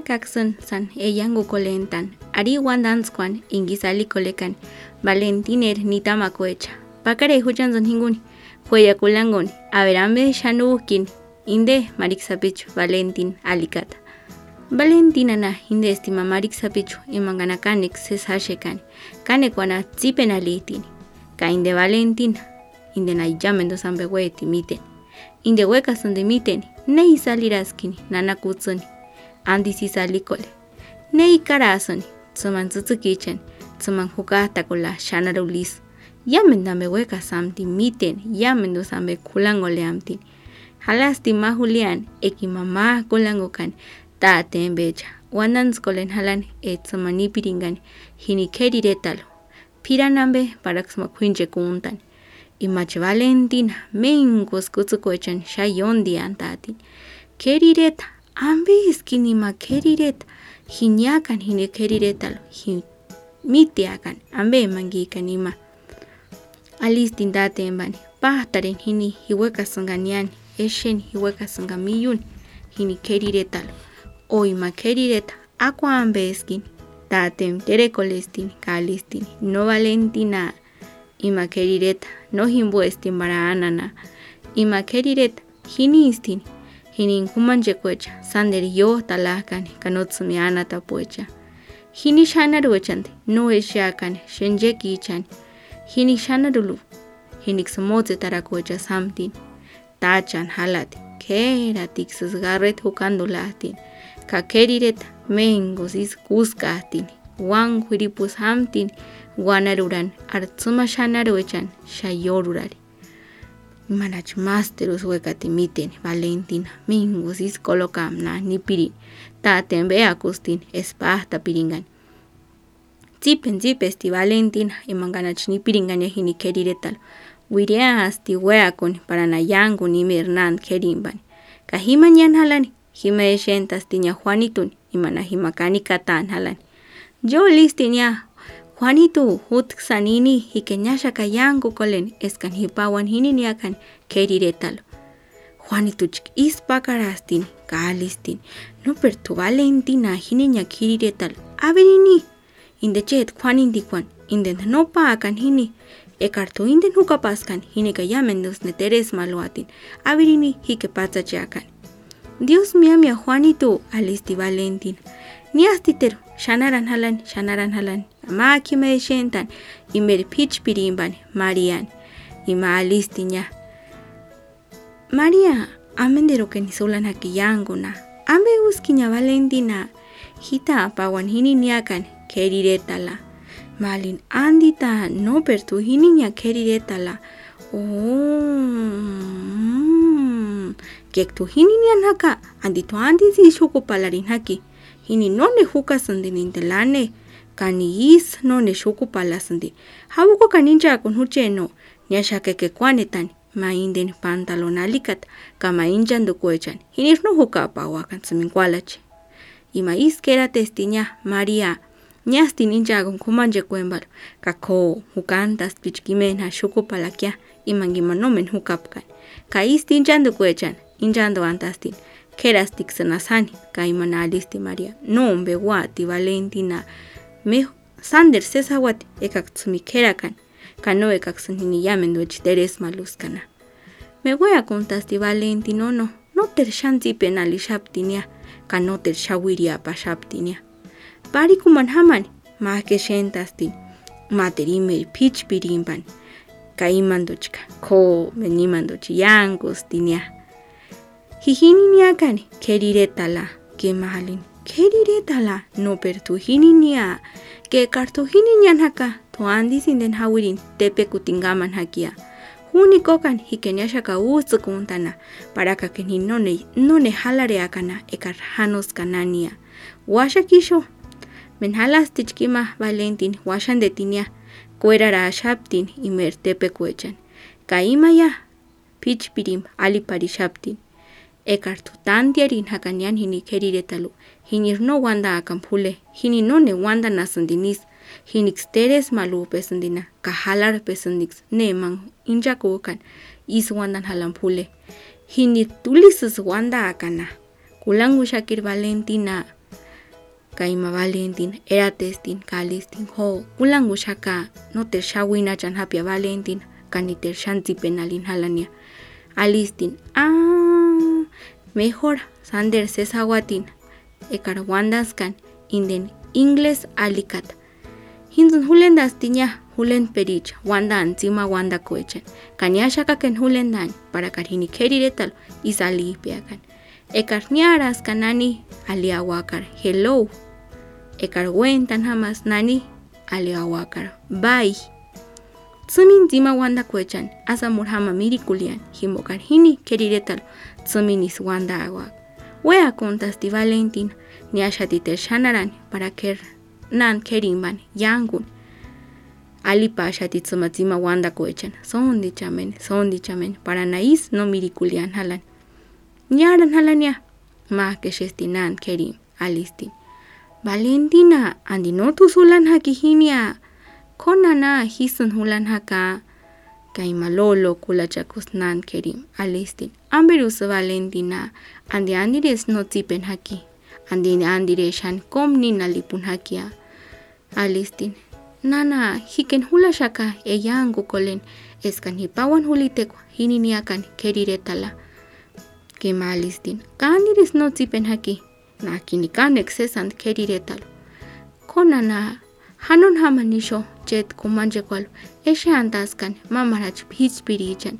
Kaksun san eyangu kolentan, ari wandanskwan ingisali kolekan, valentiner nitamakoecha, pakare huchanzon hinguni, huella kulangoni, averambe shanubukin, inde marixapichu, valentin alicata. Valentina na inde estima marixapichu, imangana kanek seshashekani, kanekwana tsipen alitini, ka inde valentina, inde na yamendo sambehueti miten. inde huecas donde miten, nei saliraskini, andisi salikole, nei karasoni, tsuman tsutsukichan, tsuman hukata kola shanarulis, yamen dame huecas samti miten, yamen do sambe kulangole amtin, halasti mahulian, eki mamá kulangokan, ta tembecha, wananskolen halan, et piringan, hini keriretalo, piranambe paraxma kuinche kuntan, Imach Valentina mengos kutsukoechan shayondi antati. Kerireta, ambiskin ima kerireta, hinyakan hine keriretalo, hin mitiakan, ambe mangikan ima. Alistin date embani, pahtaren hini hiwekasanganiani, eshen hiwekasangamiyun, hini keriretalo. Oima kerireta, aqua ambeskin, datem terecolestin, calistin, no valentina, ima kerireta, no himbuestin para anana. Ima keriret hinin human jekwecha, sander yo talakane, kanotsumi anata puecha. Hini shanaru echante, no eshiakane, shenjeki ichane. Hini shanarulu, hinik samotze tarakocha samtin. Tachan halati, kera tiksus garret hukandu lahtin. Kakeriret mengos izkuzkahtin. Wan huiripus hamtin, wanaruran, artsuma shanaru echan, shayorurari. Manach masterus huecatimiten valentina mingusis colocamna nipirin taten beacustin espasta piringan. Zipen zipesti valentina imanganach nipiringan yahini keriretal. Wiriasti weakun paranayangun imi hernan kerimban. Kahiman yan halani hima eshentas tiña juanitun imana himakani katan halani yo listinia Juanitu hut sanini hikenyasha kayangu kolen eskan hipawan hinini akan keriretalo. Juanitu chik ispakarastin, kalistin, no pertubalentina hiniña kiriretalo. Averini, indechet Juan indikuan, inden nopa akan hini, ekartu inden hukapaskan hineka yamendus neteres maluatin, averini hike patzache akan. Dios mia mia Juanitu alisti valentin, ni astitero shanaran halan, shanaran halan. máquina shentan. Imer pitch pirimban Marian. Ima alistiña. María amendero que ni solan aquí yanguna ambe Valentina. Hita pawan hini niakan keriretala malin andita no pertu hiniña keriretala oh kektu hiniña naka andito andi si shoko palarin haki hini no ne huka sandinintelane kaniis no ne shuku palasandi. Habuko kaninja kun hucheno, nyasha keke kwanetan, ma inden pantalon alikat, kama injan dukuechan, hinir no huka pawakan saminkwalache. Ima iskera testiña María, ñasti ninjagon kumanje kuembal, kako hukantas pichkimen ha shuku palakia, imangima nomen hukapkan. Ka isti injan dukuechan, injando antastin, kerastik sanasani, ka imana alisti María, no umbe wati Valentina, me sander sesawat ekaksumi kerakan kano ekaksun hini yamen duech teres maluskana me voy a contasti valentino no. No ter shanti penali shaptinia kano ter shawiria pa shaptinia pari kuman haman ma ke shentastin materimer pitch pirimban kaimandochka ko menimandochi yangostinia Hihini niakani keriretala ke mahalin. Keriretala no pertu hininia. Ke kartu hininian haka to handi zinden hauirin tepe kutingaman hakia. hunikokan kokan hiken jasaka. Paraka keni none, none halareakana ekar hanoskanania. Uasak iso. Men valentin uasan detinia. Kuerara asaptin imer tepe kuetxan. Kaimaia pitzpirim alipari saptin. Pari shaptin ekar tutantiarin hakanian hini keriretalu hinir no wanda akampule hini no ne wanda nasandinis hinix teres malu pesandina kahalar pesandix neman injakokan is wandan halampule hini tulisus wanda akana. Kulangu shakir valentina. Kaima valentin. Era testin. Kalistin. Ho kulangu shaka no ter shawina chan hapia valentin. Kaniter shanti penalin halania. Alistin. Ah mejor Sander zezaguatin, ekar wandaskan inden ingles alikat. Hindun hulen dastiña hulen perich wanda antzima wanda koechen. Kaniashakaken hulen dan para karhini keriretal izalipiakan. Ekar niarazkan nani aliawakar hello. Ekar wentan jamás nani aliawakar bye. Tsumin tima wanda kuechan, asa murhama mirikulian, himokarhini keriretal, tsuminis wanda awak. Wea contas di Valentin ni ashati shanaran para ker nan kerimban yangun. Ali pasha ti tsumatzima wanda kuechan son dichamen son dichamen para nais no mirikulian halan. Nyaran halania ma que shestinan kerim alistin. Valentina andi no tusulan hakihinia konana hisun hulan haka kay malolo kulachakusnan kerim alistin amberus valentina andi andires no tipen haki andi andire shan komni nalipun hakia alistin nana hiken hula shaka eyangu kolen eskan hipawan hulitekwa hininiakan keriretala kema alistin kandires no tipen haki na kinikan excesan keriretalo konana hanon hamanisho chet comanche cualo. Eche andascan, mamarach pichpirichan.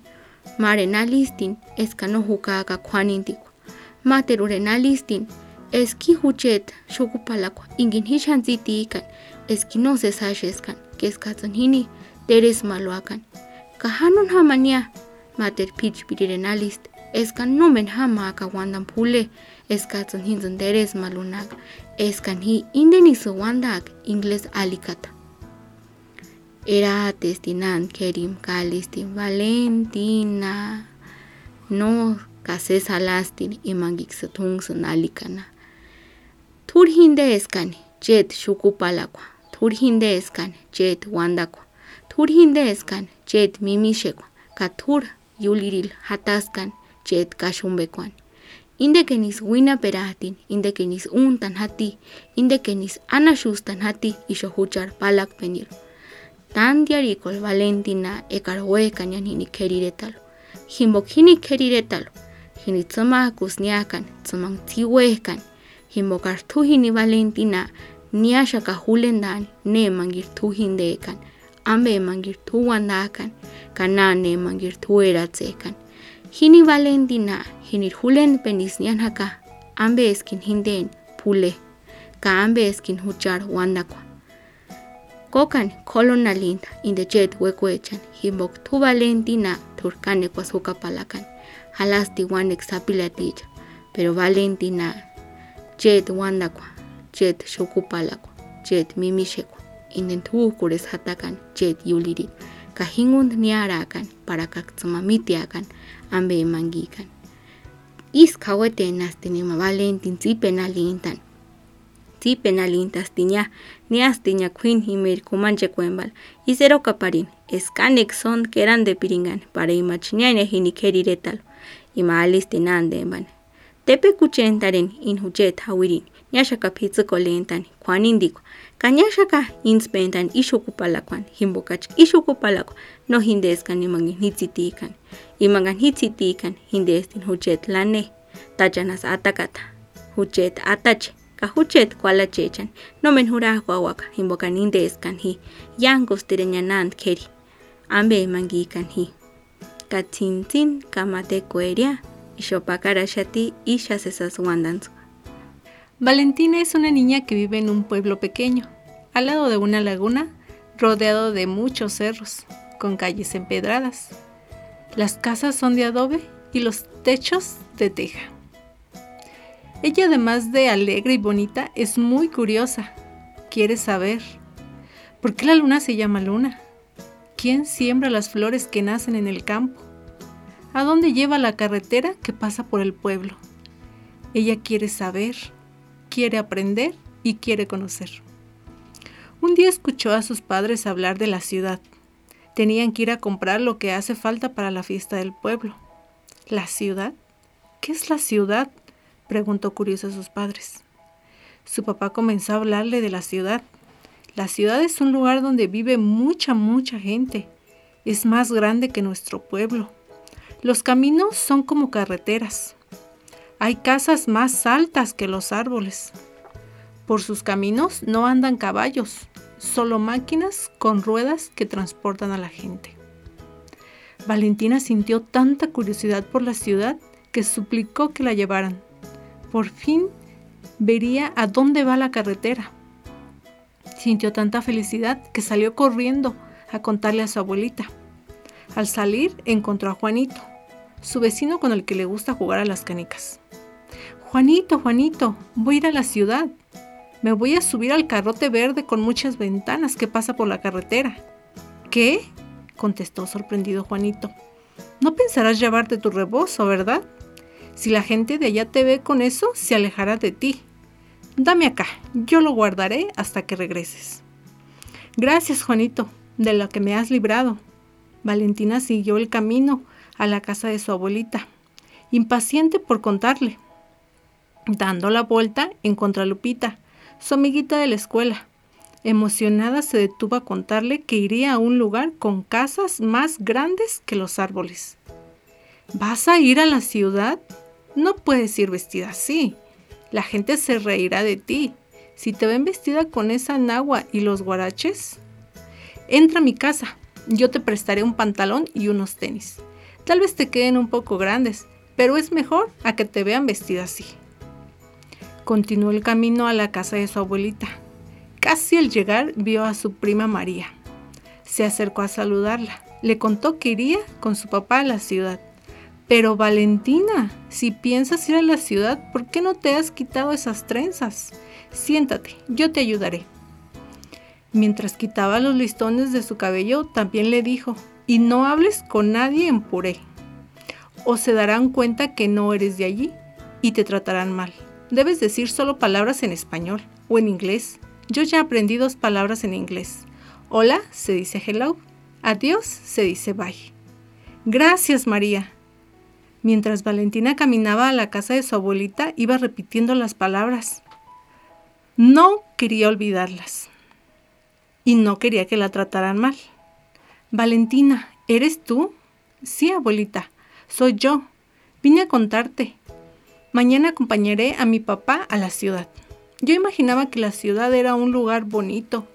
Marena listin, escano jucaca cuanintico. Materurena listin, eski huchet, chocupalaco, inginhichan zitican, eski no se sachescan, que escatonini, jamania, mater pichpirirena list, escan nomen jamaca guandan pule, escatonin donderes malunac, escan hi indeniso guandac, ingles alicata. Era testinan kerim kalistin valentina no kases alastin imangik satungsun alikana tur hinde eskan jet shukupalakwa tur hinde eskan jet wandakwa tur hinde eskan jet mimishekwa katur yuliril hataskan jet kashumbekwan indekenis wina peratin indekenis untan hati indekenis anashustan hati ishohuchar palak penil tandiariko el valentina ekar huekan ya nini keriretalo. Jimbok jini keriretalo, jini tzomakuz niakan, tzomang tziwekan, jimbok hartu jini valentina, niaxaka julendan, ne mangirtu ambe mangirtu guandakan, kanan ne mangirtu eratzekan. Jini valentina, jini julen penizniak haka, ambe eskin hinden, pule, ka ambe eskin huchar guandakoa kokan kolonalin in the jet wekwechan himok tubalentina turkane kwasuka palakan. Halasti wan exapilatich pero valentina jet wandakwa jet shukupalakwa jet mimishekwa inden tuukures hatakan jet yulirit kahingund niarakan para kaktsumamitiakan ambe mangikan. Is kaweten nastinima valentin zipenalintan tsipen alintas tiña nias tiña queen himer kumanche kuembal isero kaparin eskanek son keran de piringan para imachniane hini keriretal ima alistinan demban tepe kuchentaren in hujet hawirin nyashaka pitsuko lentan kwanindiko kanyashaka inspentan ishukupalakwan himbokach ishukupalakwa no hindeskan imangin hitzitikan imangan hitzitikan hindestin hujet lane tachanas atakata hujet atache ka hujet kwalachechan nomen hurajwawaka himbokan indeskan hi yankos tireñanant keri. Ambe mangikan hi katzintzin kamate kueria ishopakarashati ishasesas wandanzu Valentina es una niña que vive en un pueblo pequeño, al lado de una laguna, rodeado de muchos cerros, con calles empedradas. Las casas son de adobe y los techos de teja. Ella, además de alegre y bonita, es muy curiosa. Quiere saber por qué la luna se llama luna, quién siembra las flores que nacen en el campo, a dónde lleva la carretera que pasa por el pueblo. Ella quiere saber quiere aprender y quiere conocer. Un día escuchó a sus padres hablar de la ciudad. Tenían que ir a comprar lo que hace falta para la fiesta del pueblo. ¿La ciudad? ¿Qué es la ciudad? Preguntó curioso a sus padres. Su papá comenzó a hablarle de la ciudad. La ciudad es un lugar donde vive mucha, mucha gente. Es más grande que nuestro pueblo. Los caminos son como carreteras. Hay casas más altas que los árboles. Por sus caminos no andan caballos, solo máquinas con ruedas que transportan a la gente. Valentina sintió tanta curiosidad por la ciudad que suplicó que la llevaran. Por fin vería a dónde va la carretera. Sintió tanta felicidad que salió corriendo a contarle a su abuelita. Al salir encontró a Juanito, su vecino con el que le gusta jugar a las canicas. Juanito, Juanito, voy a ir a la ciudad. Me voy a subir al carrote verde con muchas ventanas que pasa por la carretera. ¿Qué? contestó sorprendido Juanito. No pensarás llevarte tu rebozo, ¿verdad? Si la gente de allá te ve con eso, se alejará de ti. Dame acá, yo lo guardaré hasta que regreses. Gracias, Juanito, de lo que me has librado. Valentina siguió el camino a la casa de su abuelita, impaciente por contarle. Dando la vuelta, encontró a Lupita, su amiguita de la escuela. Emocionada se detuvo a contarle que iría a un lugar con casas más grandes que los árboles. ¿Vas a ir a la ciudad? No puedes ir vestida así. La gente se reirá de ti. Si te ven vestida con esa nagua y los guaraches, entra a mi casa. Yo te prestaré un pantalón y unos tenis. Tal vez te queden un poco grandes, pero es mejor a que te vean vestida así. Continuó el camino a la casa de su abuelita. Casi al llegar vio a su prima María. Se acercó a saludarla. Le contó que iría con su papá a la ciudad. Pero Valentina, si piensas ir a la ciudad, ¿por qué no te has quitado esas trenzas? Siéntate, yo te ayudaré. Mientras quitaba los listones de su cabello, también le dijo, y no hables con nadie en puré, o se darán cuenta que no eres de allí y te tratarán mal. Debes decir solo palabras en español o en inglés. Yo ya aprendí dos palabras en inglés. Hola se dice hello. Adiós se dice bye. Gracias, María. Mientras Valentina caminaba a la casa de su abuelita, iba repitiendo las palabras. No quería olvidarlas. Y no quería que la trataran mal. Valentina, ¿eres tú? Sí, abuelita, soy yo. Vine a contarte. Mañana acompañaré a mi papá a la ciudad. Yo imaginaba que la ciudad era un lugar bonito,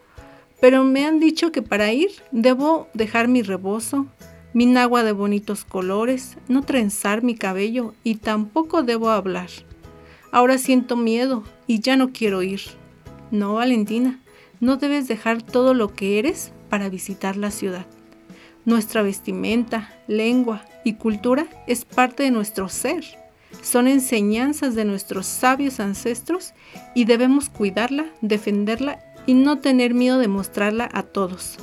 pero me han dicho que para ir debo dejar mi rebozo, mi nagua de bonitos colores, no trenzar mi cabello y tampoco debo hablar. Ahora siento miedo y ya no quiero ir. No, Valentina, no debes dejar todo lo que eres para visitar la ciudad. Nuestra vestimenta, lengua y cultura es parte de nuestro ser. Son enseñanzas de nuestros sabios ancestros y debemos cuidarla, defenderla y no tener miedo de mostrarla a todos,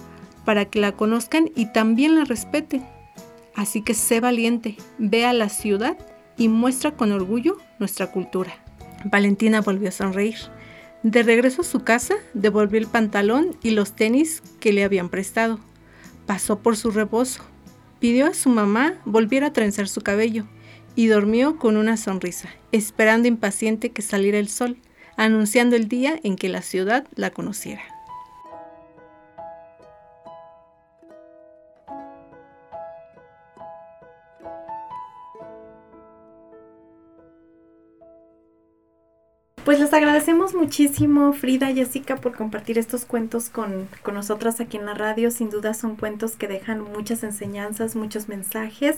para que la conozcan y también la respeten. Así que sé valiente, ve a la ciudad y muestra con orgullo nuestra cultura. Valentina volvió a sonreír. De regreso a su casa, devolvió el pantalón y los tenis que le habían prestado. Pasó por su rebozo, pidió a su mamá volviera a trenzar su cabello y dormió con una sonrisa, esperando impaciente que saliera el sol, anunciando el día en que la ciudad la conociera. Pues les agradecemos muchísimo, Frida y Jessica, por compartir estos cuentos con, con nosotras aquí en la radio. Sin duda son cuentos que dejan muchas enseñanzas, muchos mensajes.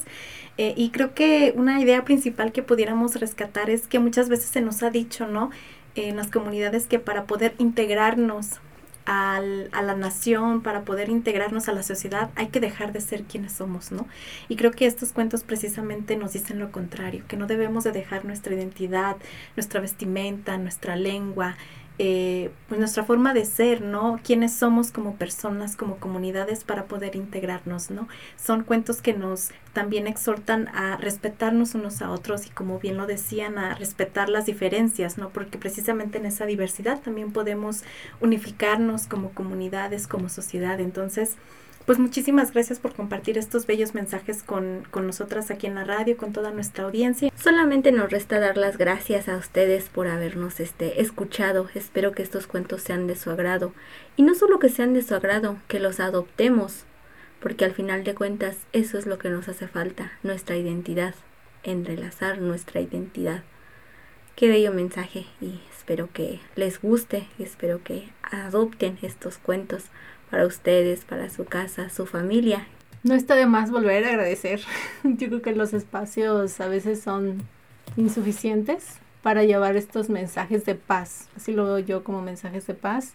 Eh, y creo que una idea principal que pudiéramos rescatar es que muchas veces se nos ha dicho, ¿no? En las comunidades que para poder integrarnos al, a la nación, para poder integrarnos a la sociedad, hay que dejar de ser quienes somos, ¿no? Y creo que estos cuentos precisamente nos dicen lo contrario, que no debemos de dejar nuestra identidad, nuestra vestimenta, nuestra lengua, eh, pues nuestra forma de ser, ¿no? Quiénes somos como personas, como comunidades para poder integrarnos, ¿no? Son cuentos que nos también exhortan a respetarnos unos a otros y como bien lo decían, a respetar las diferencias, ¿no? Porque precisamente en esa diversidad también podemos unificarnos como comunidades, como sociedad. Entonces, pues muchísimas gracias por compartir estos bellos mensajes con, con nosotras aquí en la radio, con toda nuestra audiencia. Solamente nos resta dar las gracias a ustedes por habernos este, escuchado. Espero que estos cuentos sean de su agrado. Y no solo que sean de su agrado, que los adoptemos, porque al final de cuentas eso es lo que nos hace falta, nuestra identidad, enrelazar nuestra identidad. qué bello mensaje y espero que les guste y espero que adopten estos cuentos para ustedes, para su casa, su familia. No está de más volver a agradecer. Yo creo que los espacios a veces son insuficientes para llevar estos mensajes de paz. Así lo veo yo como mensajes de paz.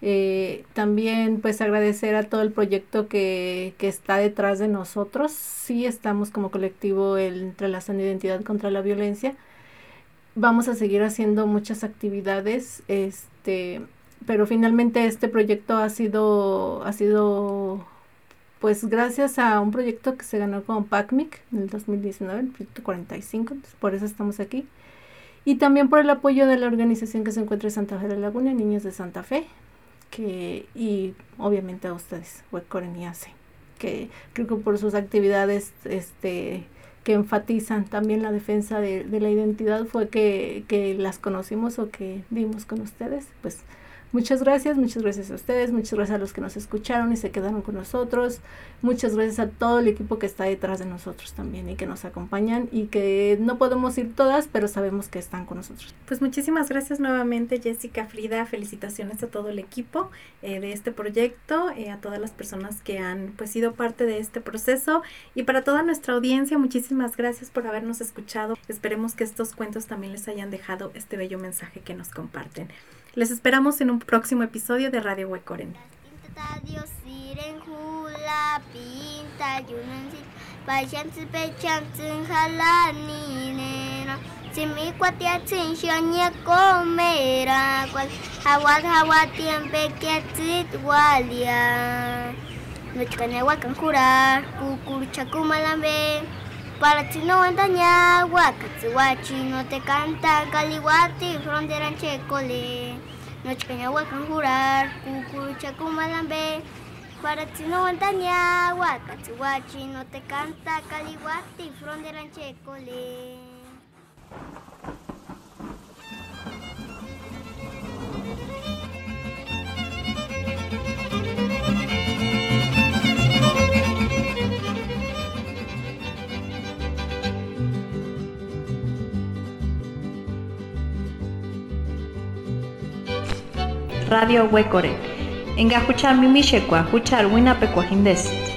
Eh, también pues agradecer a todo el proyecto que, que, está detrás de nosotros. Sí estamos como colectivo el Entrelazando Identidad contra la Violencia. Vamos a seguir haciendo muchas actividades, este, pero finalmente este proyecto ha sido, ha sido pues gracias a un proyecto que se ganó con PACMIC en el 2019, el proyecto 45, por eso estamos aquí. Y también por el apoyo de la organización que se encuentra en Santa Fe de la Laguna, Niños de Santa Fe, que, y obviamente a ustedes, Huecoren y ACE, que creo que por sus actividades este, que enfatizan también la defensa de, la identidad fue que, que las conocimos o que dimos con ustedes, pues Muchas gracias, muchas gracias a ustedes, muchas gracias a los que nos escucharon y se quedaron con nosotros, muchas gracias a todo el equipo que está detrás de nosotros también y que nos acompañan y que no podemos ir todas, pero sabemos que están con nosotros. Pues muchísimas gracias nuevamente Jessica, Frida, felicitaciones a todo el equipo eh, de este proyecto, eh, a todas las personas que han pues sido parte de este proceso y para toda nuestra audiencia, muchísimas gracias por habernos escuchado. Esperemos que estos cuentos también les hayan dejado este bello mensaje que nos comparten. Les esperamos en un próximo episodio de Radio Huecoren. Noche caña wakan jurar kuku chakumalambe para ti no andaña wakatsuwachi no te canta caliwati frontera Radio Huecore. Enga huchar mimishekwa, huchar wina pekuajindes.